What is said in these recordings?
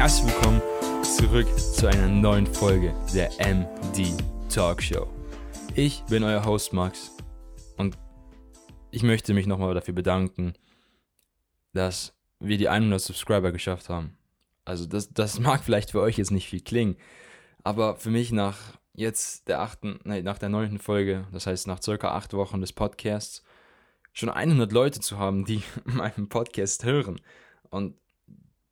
herzlich willkommen zurück zu einer neuen Folge der MD Talk Show. Ich bin euer Host Max und ich möchte mich nochmal dafür bedanken, dass wir die 100 Subscriber geschafft haben. Also das, das mag vielleicht für euch jetzt nicht viel klingen, aber für mich nach jetzt der achten, nein, nach der neunten Folge, das heißt nach circa acht Wochen des Podcasts, schon 100 Leute zu haben, die meinen Podcast hören und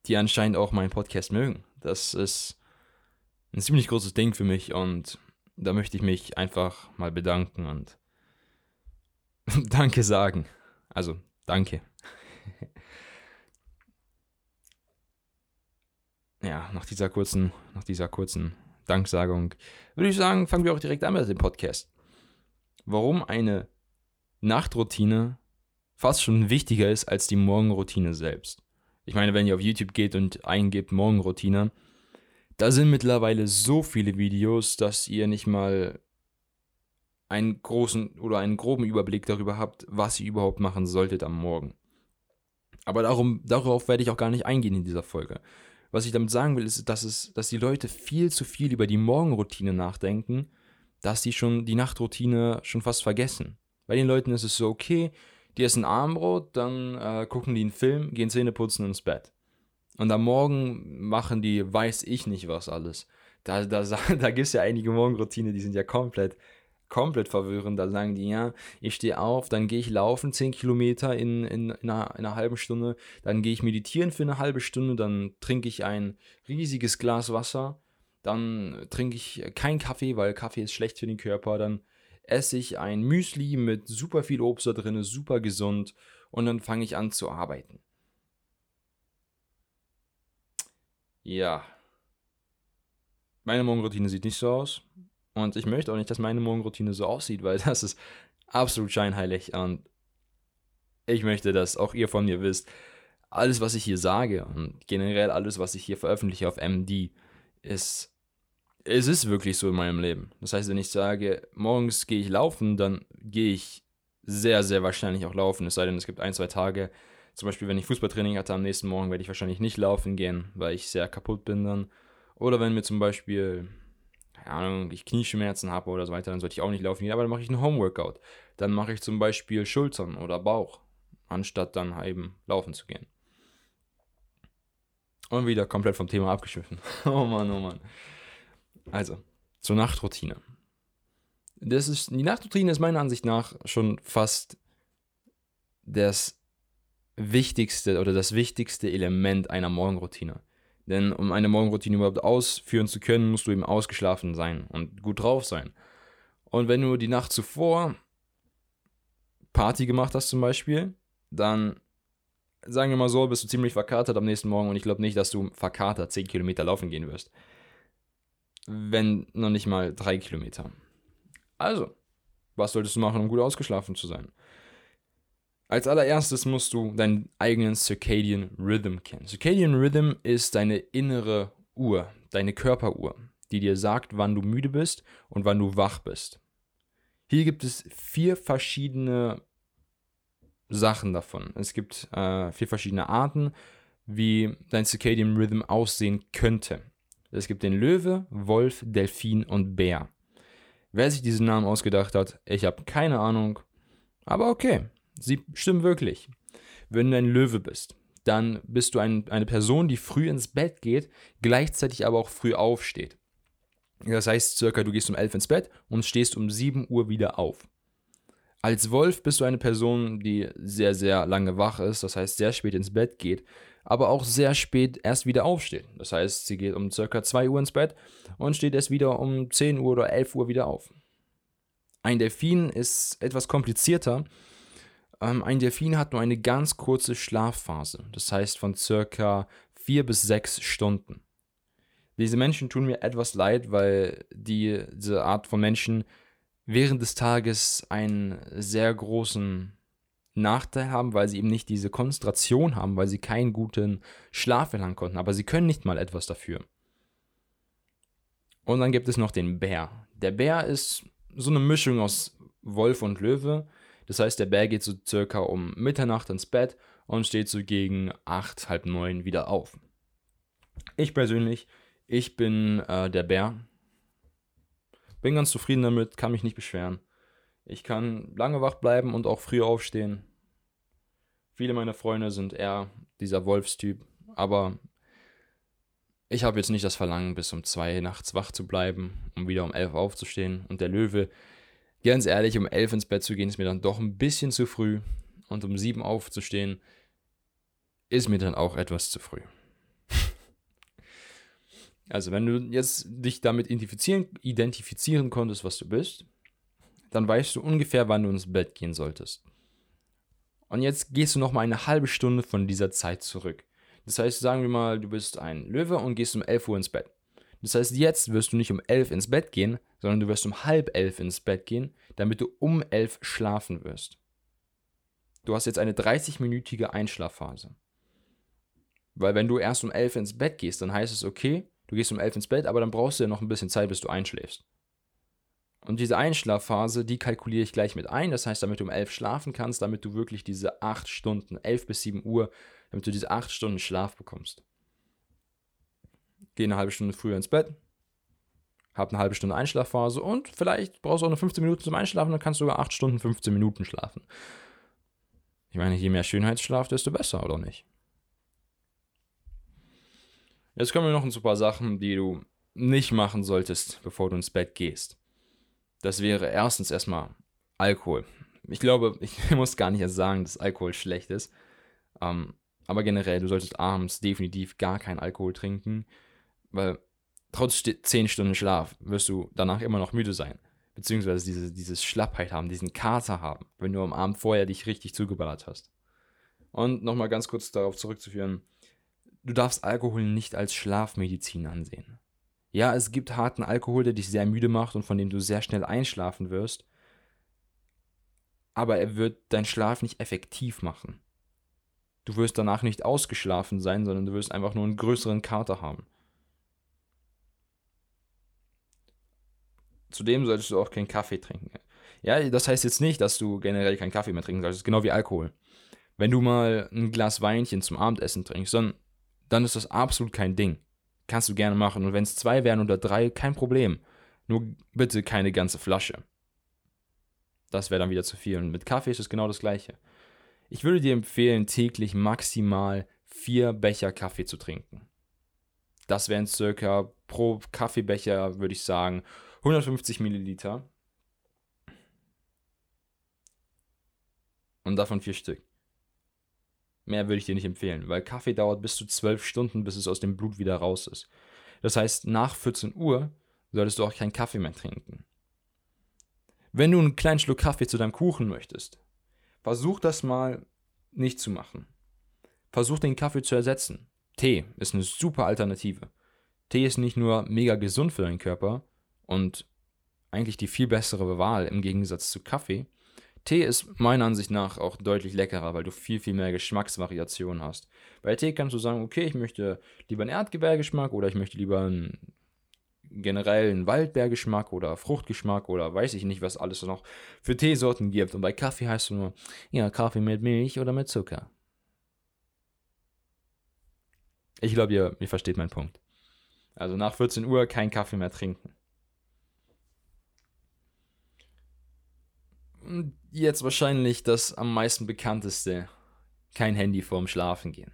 die anscheinend auch meinen Podcast mögen. Das ist ein ziemlich großes Ding für mich und da möchte ich mich einfach mal bedanken und Danke sagen. Also, danke. ja, nach dieser kurzen, nach dieser kurzen Danksagung würde ich sagen, fangen wir auch direkt an mit dem Podcast. Warum eine Nachtroutine fast schon wichtiger ist als die Morgenroutine selbst. Ich meine, wenn ihr auf YouTube geht und eingebt Morgenroutine, da sind mittlerweile so viele Videos, dass ihr nicht mal einen großen oder einen groben Überblick darüber habt, was ihr überhaupt machen solltet am Morgen. Aber darum, darauf werde ich auch gar nicht eingehen in dieser Folge. Was ich damit sagen will, ist, dass, es, dass die Leute viel zu viel über die Morgenroutine nachdenken, dass sie schon die Nachtroutine schon fast vergessen. Bei den Leuten ist es so, okay, die essen Armbrot, dann äh, gucken die einen Film, gehen Zähne putzen ins Bett. Und am Morgen machen die, weiß ich nicht was alles. Da, da, da gibt es ja einige Morgenroutine, die sind ja komplett komplett verwirrend. Da sagen die, ja, ich stehe auf, dann gehe ich laufen 10 Kilometer in, in, in, einer, in einer halben Stunde, dann gehe ich meditieren für eine halbe Stunde, dann trinke ich ein riesiges Glas Wasser, dann trinke ich keinen Kaffee, weil Kaffee ist schlecht für den Körper, dann esse ich ein Müsli mit super viel Obst da drin, super gesund und dann fange ich an zu arbeiten. Ja. Meine Morgenroutine sieht nicht so aus. Und ich möchte auch nicht, dass meine Morgenroutine so aussieht, weil das ist absolut scheinheilig. Und ich möchte, dass auch ihr von mir wisst, alles, was ich hier sage und generell alles, was ich hier veröffentliche auf MD, ist, es ist wirklich so in meinem Leben. Das heißt, wenn ich sage, morgens gehe ich laufen, dann gehe ich sehr, sehr wahrscheinlich auch laufen. Es sei denn, es gibt ein, zwei Tage, zum Beispiel, wenn ich Fußballtraining hatte, am nächsten Morgen werde ich wahrscheinlich nicht laufen gehen, weil ich sehr kaputt bin dann. Oder wenn mir zum Beispiel keine Ahnung, ich Knieschmerzen habe oder so weiter, dann sollte ich auch nicht laufen gehen, aber dann mache ich ein Homeworkout. Dann mache ich zum Beispiel Schultern oder Bauch, anstatt dann eben laufen zu gehen. Und wieder komplett vom Thema abgeschwiffen. oh Mann, oh Mann. Also, zur Nachtroutine. Das ist, die Nachtroutine ist meiner Ansicht nach schon fast das wichtigste oder das wichtigste Element einer Morgenroutine. Denn um eine Morgenroutine überhaupt ausführen zu können, musst du eben ausgeschlafen sein und gut drauf sein. Und wenn du die Nacht zuvor Party gemacht hast zum Beispiel, dann sagen wir mal so, bist du ziemlich verkatert am nächsten Morgen und ich glaube nicht, dass du verkatert 10 Kilometer laufen gehen wirst. Wenn noch nicht mal 3 Kilometer. Also, was solltest du machen, um gut ausgeschlafen zu sein? Als allererstes musst du deinen eigenen Circadian Rhythm kennen. Circadian Rhythm ist deine innere Uhr, deine Körperuhr, die dir sagt, wann du müde bist und wann du wach bist. Hier gibt es vier verschiedene Sachen davon. Es gibt äh, vier verschiedene Arten, wie dein Circadian Rhythm aussehen könnte. Es gibt den Löwe, Wolf, Delfin und Bär. Wer sich diesen Namen ausgedacht hat, ich habe keine Ahnung. Aber okay, Sie stimmen wirklich. Wenn du ein Löwe bist, dann bist du ein, eine Person, die früh ins Bett geht, gleichzeitig aber auch früh aufsteht. Das heißt, circa du gehst um 11 ins Bett und stehst um 7 Uhr wieder auf. Als Wolf bist du eine Person, die sehr, sehr lange wach ist, das heißt sehr spät ins Bett geht, aber auch sehr spät erst wieder aufsteht. Das heißt, sie geht um circa 2 Uhr ins Bett und steht erst wieder um 10 Uhr oder 11 Uhr wieder auf. Ein Delfin ist etwas komplizierter, ähm, ein Delfin hat nur eine ganz kurze Schlafphase, das heißt von circa vier bis sechs Stunden. Diese Menschen tun mir etwas leid, weil die, diese Art von Menschen während des Tages einen sehr großen Nachteil haben, weil sie eben nicht diese Konzentration haben, weil sie keinen guten Schlaf erlangen konnten. Aber sie können nicht mal etwas dafür. Und dann gibt es noch den Bär. Der Bär ist so eine Mischung aus Wolf und Löwe. Das heißt, der Bär geht so circa um Mitternacht ins Bett und steht so gegen acht, halb neun wieder auf. Ich persönlich, ich bin äh, der Bär. Bin ganz zufrieden damit, kann mich nicht beschweren. Ich kann lange wach bleiben und auch früh aufstehen. Viele meiner Freunde sind eher dieser Wolfstyp, aber ich habe jetzt nicht das Verlangen, bis um zwei nachts wach zu bleiben, um wieder um elf aufzustehen. Und der Löwe, ganz ehrlich, um elf ins Bett zu gehen, ist mir dann doch ein bisschen zu früh. Und um sieben aufzustehen, ist mir dann auch etwas zu früh. also, wenn du jetzt dich damit identifizieren, identifizieren konntest, was du bist, dann weißt du ungefähr, wann du ins Bett gehen solltest. Und jetzt gehst du noch mal eine halbe Stunde von dieser Zeit zurück. Das heißt, sagen wir mal, du bist ein Löwe und gehst um 11 Uhr ins Bett. Das heißt, jetzt wirst du nicht um 11 ins Bett gehen, sondern du wirst um halb elf ins Bett gehen, damit du um 11 schlafen wirst. Du hast jetzt eine 30-minütige Einschlafphase. Weil wenn du erst um 11 ins Bett gehst, dann heißt es, okay, du gehst um 11 ins Bett, aber dann brauchst du ja noch ein bisschen Zeit, bis du einschläfst. Und diese Einschlafphase, die kalkuliere ich gleich mit ein. Das heißt, damit du um 11 schlafen kannst, damit du wirklich diese 8 Stunden, 11 bis 7 Uhr, damit du diese 8 Stunden Schlaf bekommst. Geh eine halbe Stunde früher ins Bett, hab eine halbe Stunde Einschlafphase und vielleicht brauchst du auch noch 15 Minuten zum Einschlafen, dann kannst du sogar 8 Stunden 15 Minuten schlafen. Ich meine, je mehr Schönheitsschlaf, desto besser, oder nicht? Jetzt kommen wir noch ein paar Sachen, die du nicht machen solltest, bevor du ins Bett gehst. Das wäre erstens erstmal Alkohol. Ich glaube, ich muss gar nicht erst sagen, dass Alkohol schlecht ist. Ähm, aber generell, du solltest abends definitiv gar keinen Alkohol trinken, weil trotz 10 Stunden Schlaf wirst du danach immer noch müde sein. Beziehungsweise diese, dieses Schlappheit haben, diesen Kater haben, wenn du am Abend vorher dich richtig zugeballert hast. Und nochmal ganz kurz darauf zurückzuführen, du darfst Alkohol nicht als Schlafmedizin ansehen. Ja, es gibt harten Alkohol, der dich sehr müde macht und von dem du sehr schnell einschlafen wirst. Aber er wird deinen Schlaf nicht effektiv machen. Du wirst danach nicht ausgeschlafen sein, sondern du wirst einfach nur einen größeren Kater haben. Zudem solltest du auch keinen Kaffee trinken. Ja, das heißt jetzt nicht, dass du generell keinen Kaffee mehr trinken solltest, genau wie Alkohol. Wenn du mal ein Glas Weinchen zum Abendessen trinkst, dann, dann ist das absolut kein Ding. Kannst du gerne machen. Und wenn es zwei wären oder drei, kein Problem. Nur bitte keine ganze Flasche. Das wäre dann wieder zu viel. Und mit Kaffee ist es genau das gleiche. Ich würde dir empfehlen, täglich maximal vier Becher Kaffee zu trinken. Das wären circa pro Kaffeebecher, würde ich sagen, 150 Milliliter. Und davon vier Stück. Mehr würde ich dir nicht empfehlen, weil Kaffee dauert bis zu 12 Stunden, bis es aus dem Blut wieder raus ist. Das heißt, nach 14 Uhr solltest du auch keinen Kaffee mehr trinken. Wenn du einen kleinen Schluck Kaffee zu deinem Kuchen möchtest, versuch das mal nicht zu machen. Versuch den Kaffee zu ersetzen. Tee ist eine super Alternative. Tee ist nicht nur mega gesund für deinen Körper und eigentlich die viel bessere Wahl im Gegensatz zu Kaffee, Tee ist meiner Ansicht nach auch deutlich leckerer, weil du viel, viel mehr Geschmacksvariationen hast. Bei Tee kannst du sagen, okay, ich möchte lieber einen Erdbeergeschmack oder ich möchte lieber einen generellen Waldbeergeschmack oder Fruchtgeschmack oder weiß ich nicht, was alles noch für Teesorten gibt. Und bei Kaffee heißt es nur, ja, Kaffee mit Milch oder mit Zucker. Ich glaube, ihr, ihr versteht meinen Punkt. Also nach 14 Uhr kein Kaffee mehr trinken. Jetzt wahrscheinlich das am meisten bekannteste, kein Handy vorm Schlafen gehen.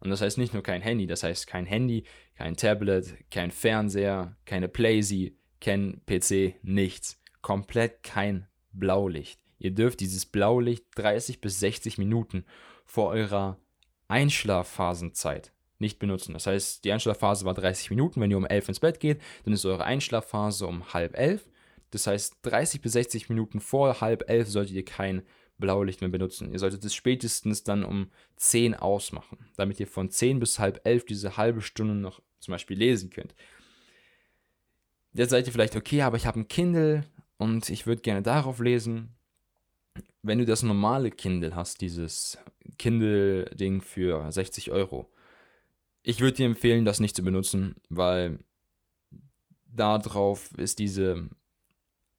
Und das heißt nicht nur kein Handy, das heißt kein Handy, kein Tablet, kein Fernseher, keine Playsee, kein PC, nichts. Komplett kein Blaulicht. Ihr dürft dieses Blaulicht 30 bis 60 Minuten vor eurer Einschlafphasenzeit nicht benutzen. Das heißt, die Einschlafphase war 30 Minuten. Wenn ihr um 11 ins Bett geht, dann ist eure Einschlafphase um halb elf. Das heißt, 30 bis 60 Minuten vor halb elf solltet ihr kein Blaulicht mehr benutzen. Ihr solltet es spätestens dann um 10 ausmachen, damit ihr von 10 bis halb elf diese halbe Stunde noch zum Beispiel lesen könnt. Jetzt seid ihr vielleicht, okay, aber ich habe ein Kindle und ich würde gerne darauf lesen. Wenn du das normale Kindle hast, dieses Kindle-Ding für 60 Euro, ich würde dir empfehlen, das nicht zu benutzen, weil darauf ist diese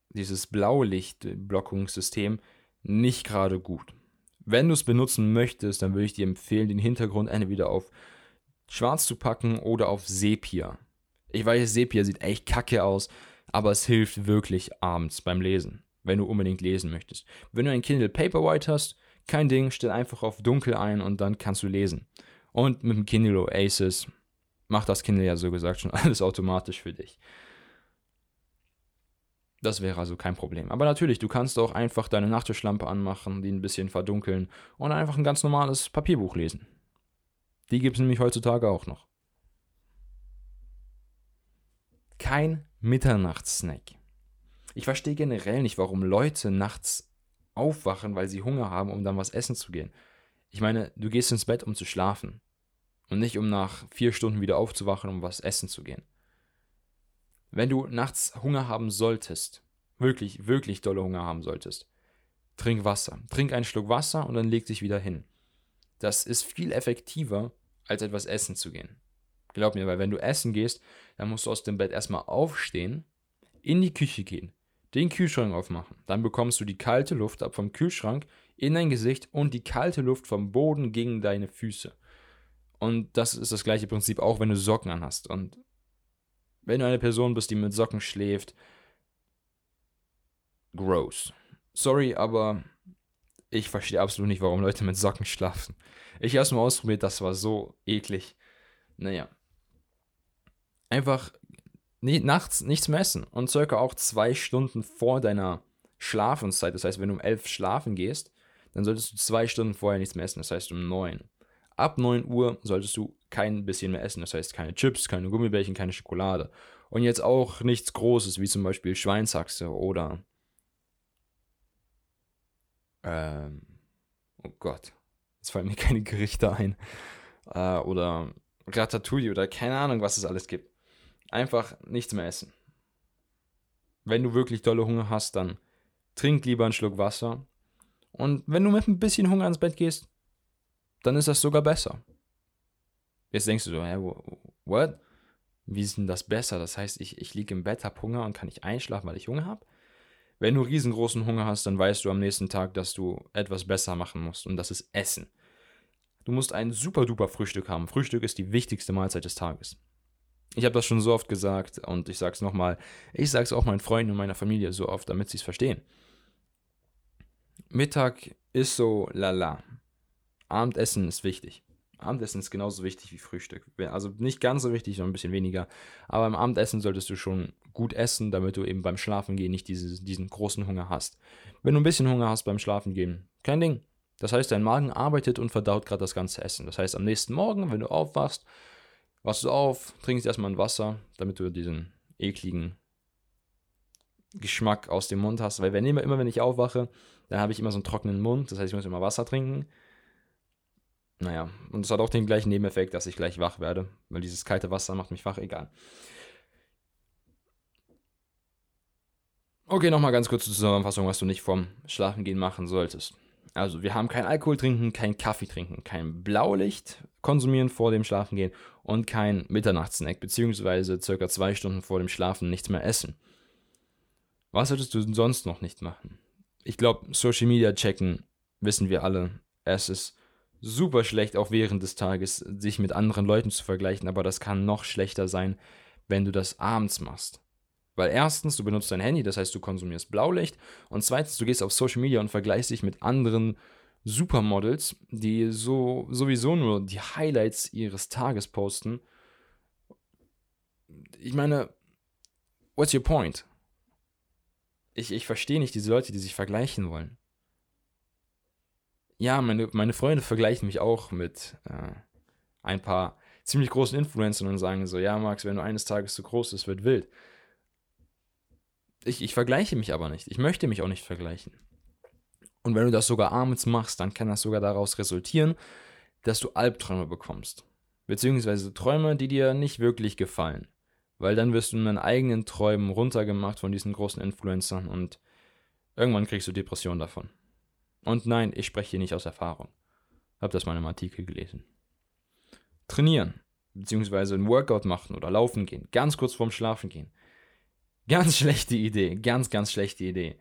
dieses Blaulichtblockungssystem nicht gerade gut. Wenn du es benutzen möchtest, dann würde ich dir empfehlen, den Hintergrund entweder auf schwarz zu packen oder auf Sepia. Ich weiß, Sepia sieht echt kacke aus, aber es hilft wirklich abends beim Lesen, wenn du unbedingt lesen möchtest. Wenn du ein Kindle Paperwhite hast, kein Ding, stell einfach auf dunkel ein und dann kannst du lesen. Und mit dem Kindle Oasis macht das Kindle ja so gesagt schon alles automatisch für dich. Das wäre also kein Problem. Aber natürlich, du kannst auch einfach deine Nachttischlampe anmachen, die ein bisschen verdunkeln und einfach ein ganz normales Papierbuch lesen. Die gibt es nämlich heutzutage auch noch. Kein Mitternachtssnack. Ich verstehe generell nicht, warum Leute nachts aufwachen, weil sie Hunger haben, um dann was essen zu gehen. Ich meine, du gehst ins Bett, um zu schlafen. Und nicht, um nach vier Stunden wieder aufzuwachen, um was essen zu gehen. Wenn du nachts Hunger haben solltest, wirklich, wirklich dolle Hunger haben solltest, trink Wasser. Trink einen Schluck Wasser und dann leg dich wieder hin. Das ist viel effektiver, als etwas essen zu gehen. Glaub mir, weil wenn du essen gehst, dann musst du aus dem Bett erstmal aufstehen, in die Küche gehen, den Kühlschrank aufmachen. Dann bekommst du die kalte Luft ab vom Kühlschrank in dein Gesicht und die kalte Luft vom Boden gegen deine Füße. Und das ist das gleiche Prinzip auch, wenn du Socken anhast. Und wenn du eine Person bist, die mit Socken schläft, gross. Sorry, aber ich verstehe absolut nicht, warum Leute mit Socken schlafen. Ich habe es mal ausprobiert, das war so eklig. Naja. Einfach nie, nachts nichts messen und circa auch zwei Stunden vor deiner Schlafenszeit. Das heißt, wenn du um elf schlafen gehst, dann solltest du zwei Stunden vorher nichts mehr essen. Das heißt um neun. Ab 9 Uhr solltest du kein bisschen mehr essen. Das heißt keine Chips, keine Gummibärchen, keine Schokolade. Und jetzt auch nichts Großes, wie zum Beispiel Schweinshaxe oder. Ähm, oh Gott. Jetzt fallen mir keine Gerichte ein. Äh, oder Ratatouille oder keine Ahnung, was es alles gibt. Einfach nichts mehr essen. Wenn du wirklich dolle Hunger hast, dann trink lieber einen Schluck Wasser. Und wenn du mit ein bisschen Hunger ins Bett gehst, dann ist das sogar besser. Jetzt denkst du so, hä, what? Wie ist denn das besser? Das heißt, ich, ich liege im Bett, habe Hunger und kann nicht einschlafen, weil ich Hunger habe? Wenn du riesengroßen Hunger hast, dann weißt du am nächsten Tag, dass du etwas besser machen musst und das ist Essen. Du musst ein super duper Frühstück haben. Frühstück ist die wichtigste Mahlzeit des Tages. Ich habe das schon so oft gesagt und ich sage es nochmal. Ich sage es auch meinen Freunden und meiner Familie so oft, damit sie es verstehen. Mittag ist so lala. Abendessen ist wichtig. Abendessen ist genauso wichtig wie Frühstück. Also nicht ganz so wichtig, sondern ein bisschen weniger. Aber im Abendessen solltest du schon gut essen, damit du eben beim Schlafengehen nicht diese, diesen großen Hunger hast. Wenn du ein bisschen Hunger hast beim Schlafengehen, kein Ding. Das heißt, dein Magen arbeitet und verdaut gerade das ganze Essen. Das heißt, am nächsten Morgen, wenn du aufwachst, wachst du auf, trinkst erstmal ein Wasser, damit du diesen ekligen Geschmack aus dem Mund hast. Weil wenn immer, immer wenn ich aufwache, dann habe ich immer so einen trockenen Mund. Das heißt, ich muss immer Wasser trinken. Naja, und es hat auch den gleichen Nebeneffekt, dass ich gleich wach werde, weil dieses kalte Wasser macht mich wach, egal. Okay, nochmal ganz kurz zur Zusammenfassung, was du nicht vorm Schlafengehen machen solltest. Also, wir haben kein Alkohol trinken, kein Kaffee trinken, kein Blaulicht konsumieren vor dem Schlafengehen und kein Mitternachtssnack, beziehungsweise circa zwei Stunden vor dem Schlafen nichts mehr essen. Was solltest du sonst noch nicht machen? Ich glaube, Social Media checken, wissen wir alle. Es ist super schlecht, auch während des Tages, sich mit anderen Leuten zu vergleichen, aber das kann noch schlechter sein, wenn du das abends machst. Weil erstens, du benutzt dein Handy, das heißt, du konsumierst Blaulicht. Und zweitens, du gehst auf Social Media und vergleichst dich mit anderen Supermodels, die so sowieso nur die Highlights ihres Tages posten. Ich meine, what's your point? Ich, ich verstehe nicht diese Leute, die sich vergleichen wollen ja, meine, meine Freunde vergleichen mich auch mit äh, ein paar ziemlich großen Influencern und sagen so, ja, Max, wenn du eines Tages zu groß bist, wird wild. Ich, ich vergleiche mich aber nicht. Ich möchte mich auch nicht vergleichen. Und wenn du das sogar abends machst, dann kann das sogar daraus resultieren, dass du Albträume bekommst. Beziehungsweise Träume, die dir nicht wirklich gefallen. Weil dann wirst du in deinen eigenen Träumen runtergemacht von diesen großen Influencern und irgendwann kriegst du Depressionen davon. Und nein, ich spreche hier nicht aus Erfahrung. Hab das mal im Artikel gelesen. Trainieren, beziehungsweise ein Workout machen oder laufen gehen, ganz kurz vorm Schlafen gehen. Ganz schlechte Idee, ganz, ganz schlechte Idee.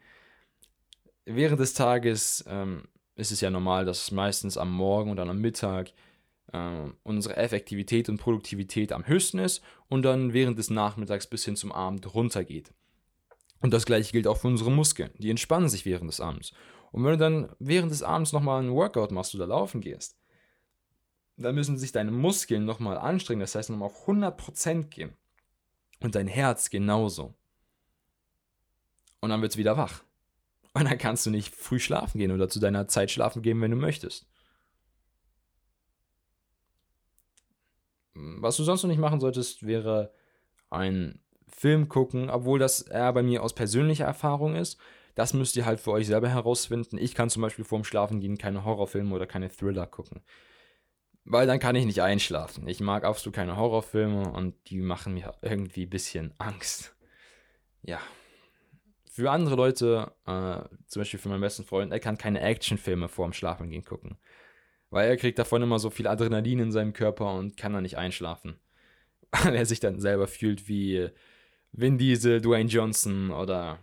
Während des Tages ähm, ist es ja normal, dass meistens am Morgen oder am Mittag äh, unsere Effektivität und Produktivität am höchsten ist und dann während des Nachmittags bis hin zum Abend runtergeht. Und das gleiche gilt auch für unsere Muskeln. Die entspannen sich während des Abends. Und wenn du dann während des Abends nochmal einen Workout machst oder laufen gehst, dann müssen sich deine Muskeln nochmal anstrengen, das heißt nochmal auf 100% gehen. Und dein Herz genauso. Und dann wird es wieder wach. Und dann kannst du nicht früh schlafen gehen oder zu deiner Zeit schlafen gehen, wenn du möchtest. Was du sonst noch nicht machen solltest, wäre ein Film gucken, obwohl das eher bei mir aus persönlicher Erfahrung ist. Das müsst ihr halt für euch selber herausfinden. Ich kann zum Beispiel vorm Schlafengehen keine Horrorfilme oder keine Thriller gucken. Weil dann kann ich nicht einschlafen. Ich mag absolut keine Horrorfilme und die machen mir irgendwie ein bisschen Angst. Ja. Für andere Leute, äh, zum Beispiel für meinen besten Freund, er kann keine Actionfilme vorm Schlafengehen gucken. Weil er kriegt davon immer so viel Adrenalin in seinem Körper und kann dann nicht einschlafen. Weil er sich dann selber fühlt wie Vin Diesel, Dwayne Johnson oder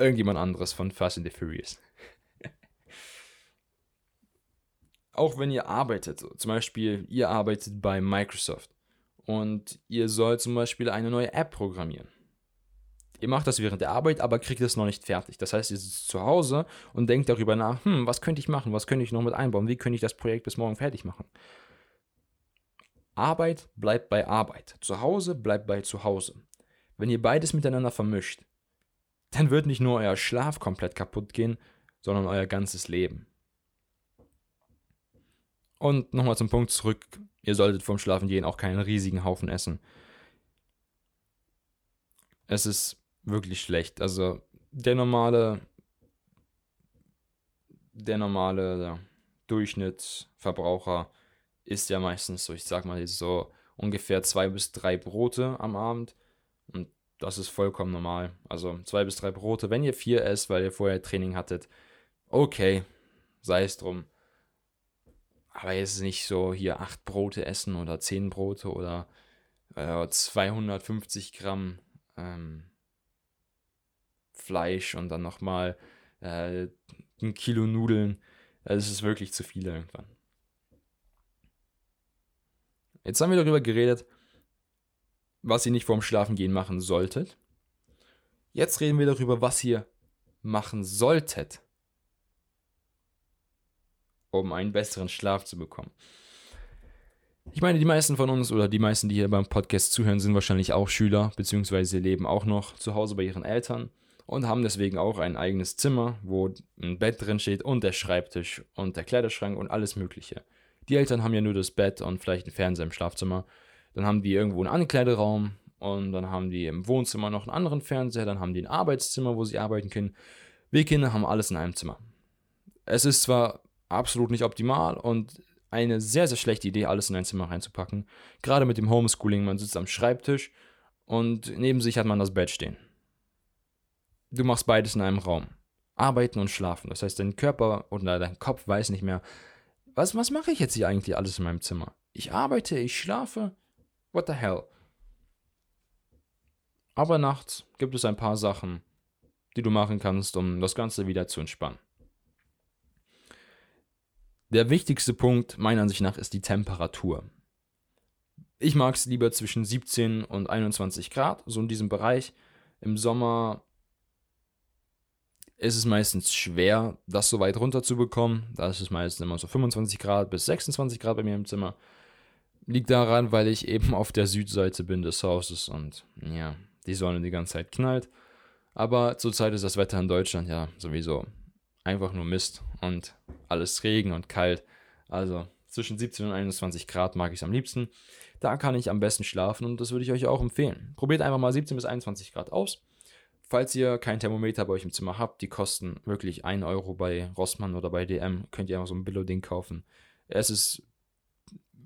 irgendjemand anderes von Fast and the Furious. Auch wenn ihr arbeitet, zum Beispiel ihr arbeitet bei Microsoft und ihr sollt zum Beispiel eine neue App programmieren. Ihr macht das während der Arbeit, aber kriegt es noch nicht fertig. Das heißt, ihr sitzt zu Hause und denkt darüber nach, hm, was könnte ich machen, was könnte ich noch mit einbauen, wie könnte ich das Projekt bis morgen fertig machen. Arbeit bleibt bei Arbeit. Zu Hause bleibt bei zu Hause. Wenn ihr beides miteinander vermischt, dann wird nicht nur euer Schlaf komplett kaputt gehen, sondern euer ganzes Leben. Und nochmal zum Punkt zurück, ihr solltet vorm Schlafengehen auch keinen riesigen Haufen essen. Es ist wirklich schlecht. Also der normale, der normale Durchschnittsverbraucher isst ja meistens so, ich sag mal so ungefähr zwei bis drei Brote am Abend. Das ist vollkommen normal. Also zwei bis drei Brote. Wenn ihr vier esst, weil ihr vorher Training hattet, okay, sei es drum. Aber jetzt nicht so hier acht Brote essen oder zehn Brote oder äh, 250 Gramm ähm, Fleisch und dann nochmal äh, ein Kilo Nudeln. Das ist wirklich zu viel irgendwann. Jetzt haben wir darüber geredet, was ihr nicht vorm Schlafengehen machen solltet. Jetzt reden wir darüber, was ihr machen solltet, um einen besseren Schlaf zu bekommen. Ich meine, die meisten von uns oder die meisten, die hier beim Podcast zuhören, sind wahrscheinlich auch Schüler, beziehungsweise leben auch noch zu Hause bei ihren Eltern und haben deswegen auch ein eigenes Zimmer, wo ein Bett drin steht und der Schreibtisch und der Kleiderschrank und alles Mögliche. Die Eltern haben ja nur das Bett und vielleicht einen Fernseher im Schlafzimmer. Dann haben die irgendwo einen Ankleideraum und dann haben die im Wohnzimmer noch einen anderen Fernseher. Dann haben die ein Arbeitszimmer, wo sie arbeiten können. Wir Kinder haben alles in einem Zimmer. Es ist zwar absolut nicht optimal und eine sehr, sehr schlechte Idee, alles in ein Zimmer reinzupacken. Gerade mit dem Homeschooling, man sitzt am Schreibtisch und neben sich hat man das Bett stehen. Du machst beides in einem Raum. Arbeiten und schlafen. Das heißt, dein Körper oder dein Kopf weiß nicht mehr, was, was mache ich jetzt hier eigentlich alles in meinem Zimmer? Ich arbeite, ich schlafe. What the hell? Aber nachts gibt es ein paar Sachen, die du machen kannst, um das Ganze wieder zu entspannen. Der wichtigste Punkt meiner Ansicht nach ist die Temperatur. Ich mag es lieber zwischen 17 und 21 Grad, so in diesem Bereich. Im Sommer ist es meistens schwer, das so weit runter zu bekommen. Da ist es meistens immer so 25 Grad bis 26 Grad bei mir im Zimmer. Liegt daran, weil ich eben auf der Südseite bin des Hauses und ja, die Sonne die ganze Zeit knallt. Aber zurzeit ist das Wetter in Deutschland ja sowieso einfach nur Mist und alles Regen und kalt. Also zwischen 17 und 21 Grad mag ich es am liebsten. Da kann ich am besten schlafen und das würde ich euch auch empfehlen. Probiert einfach mal 17 bis 21 Grad aus. Falls ihr kein Thermometer bei euch im Zimmer habt, die kosten wirklich 1 Euro bei Rossmann oder bei DM, könnt ihr einfach so ein Billo-Ding kaufen. Es ist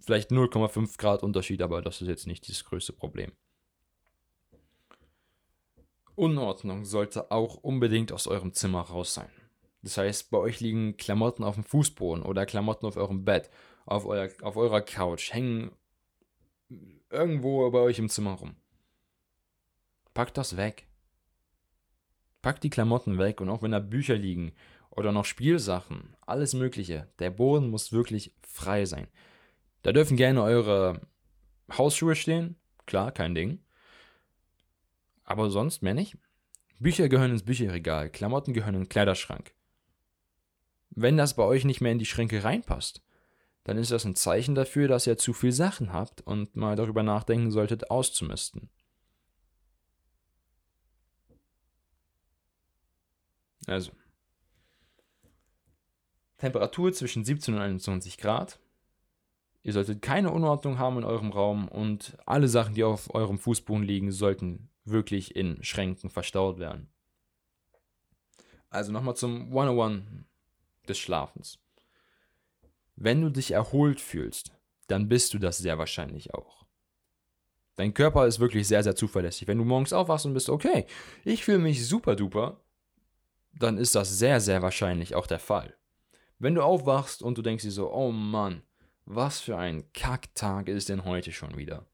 vielleicht 0,5 Grad Unterschied, aber das ist jetzt nicht das größte Problem. Unordnung sollte auch unbedingt aus eurem Zimmer raus sein. Das heißt, bei euch liegen Klamotten auf dem Fußboden oder Klamotten auf eurem Bett, auf, euer, auf eurer Couch, hängen irgendwo bei euch im Zimmer rum. Packt das weg. Packt die Klamotten weg und auch wenn da Bücher liegen oder noch Spielsachen, alles Mögliche. Der Boden muss wirklich frei sein. Da dürfen gerne eure Hausschuhe stehen, klar, kein Ding. Aber sonst mehr nicht. Bücher gehören ins Bücherregal, Klamotten gehören in den Kleiderschrank. Wenn das bei euch nicht mehr in die Schränke reinpasst, dann ist das ein Zeichen dafür, dass ihr zu viel Sachen habt und mal darüber nachdenken solltet, auszumisten. Also, Temperatur zwischen 17 und 21 Grad. Ihr solltet keine Unordnung haben in eurem Raum und alle Sachen, die auf eurem Fußboden liegen, sollten wirklich in Schränken verstaut werden. Also nochmal zum 101 des Schlafens. Wenn du dich erholt fühlst, dann bist du das sehr wahrscheinlich auch. Dein Körper ist wirklich sehr, sehr zuverlässig. Wenn du morgens aufwachst und bist, okay, ich fühle mich super duper, dann ist das sehr, sehr wahrscheinlich auch der Fall. Wenn du aufwachst und du denkst dir so, oh Mann, was für ein Kacktag ist denn heute schon wieder?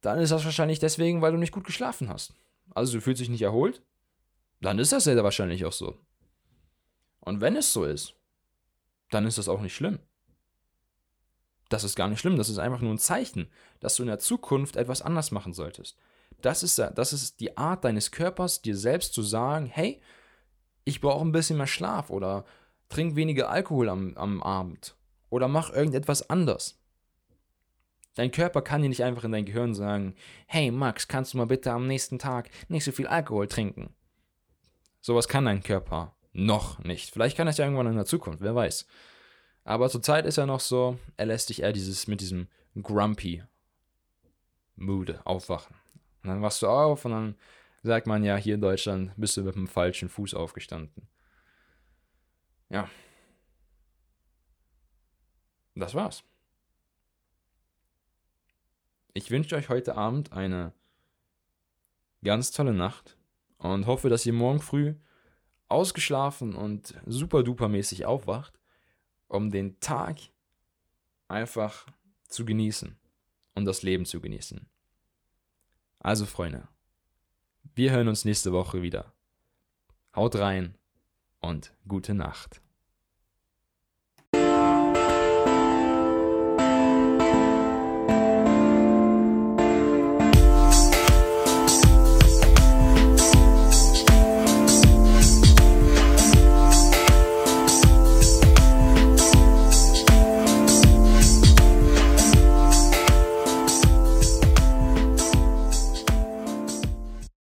Dann ist das wahrscheinlich deswegen, weil du nicht gut geschlafen hast. Also du fühlst dich nicht erholt? Dann ist das sehr wahrscheinlich auch so. Und wenn es so ist, dann ist das auch nicht schlimm. Das ist gar nicht schlimm, das ist einfach nur ein Zeichen, dass du in der Zukunft etwas anders machen solltest. Das ist, das ist die Art deines Körpers, dir selbst zu sagen, hey, ich brauche ein bisschen mehr Schlaf oder trink weniger Alkohol am, am Abend oder mach irgendetwas anders. Dein Körper kann dir nicht einfach in dein Gehirn sagen, hey Max, kannst du mal bitte am nächsten Tag nicht so viel Alkohol trinken? Sowas kann dein Körper noch nicht. Vielleicht kann er es ja irgendwann in der Zukunft, wer weiß. Aber zurzeit ist er noch so, er lässt dich eher dieses, mit diesem grumpy Mood aufwachen. Und dann wachst du auf und dann sagt man ja, hier in Deutschland bist du mit dem falschen Fuß aufgestanden. Ja. Das war's. Ich wünsche euch heute Abend eine ganz tolle Nacht und hoffe, dass ihr morgen früh ausgeschlafen und super duper mäßig aufwacht, um den Tag einfach zu genießen und das Leben zu genießen. Also Freunde, wir hören uns nächste Woche wieder. Haut rein und gute Nacht.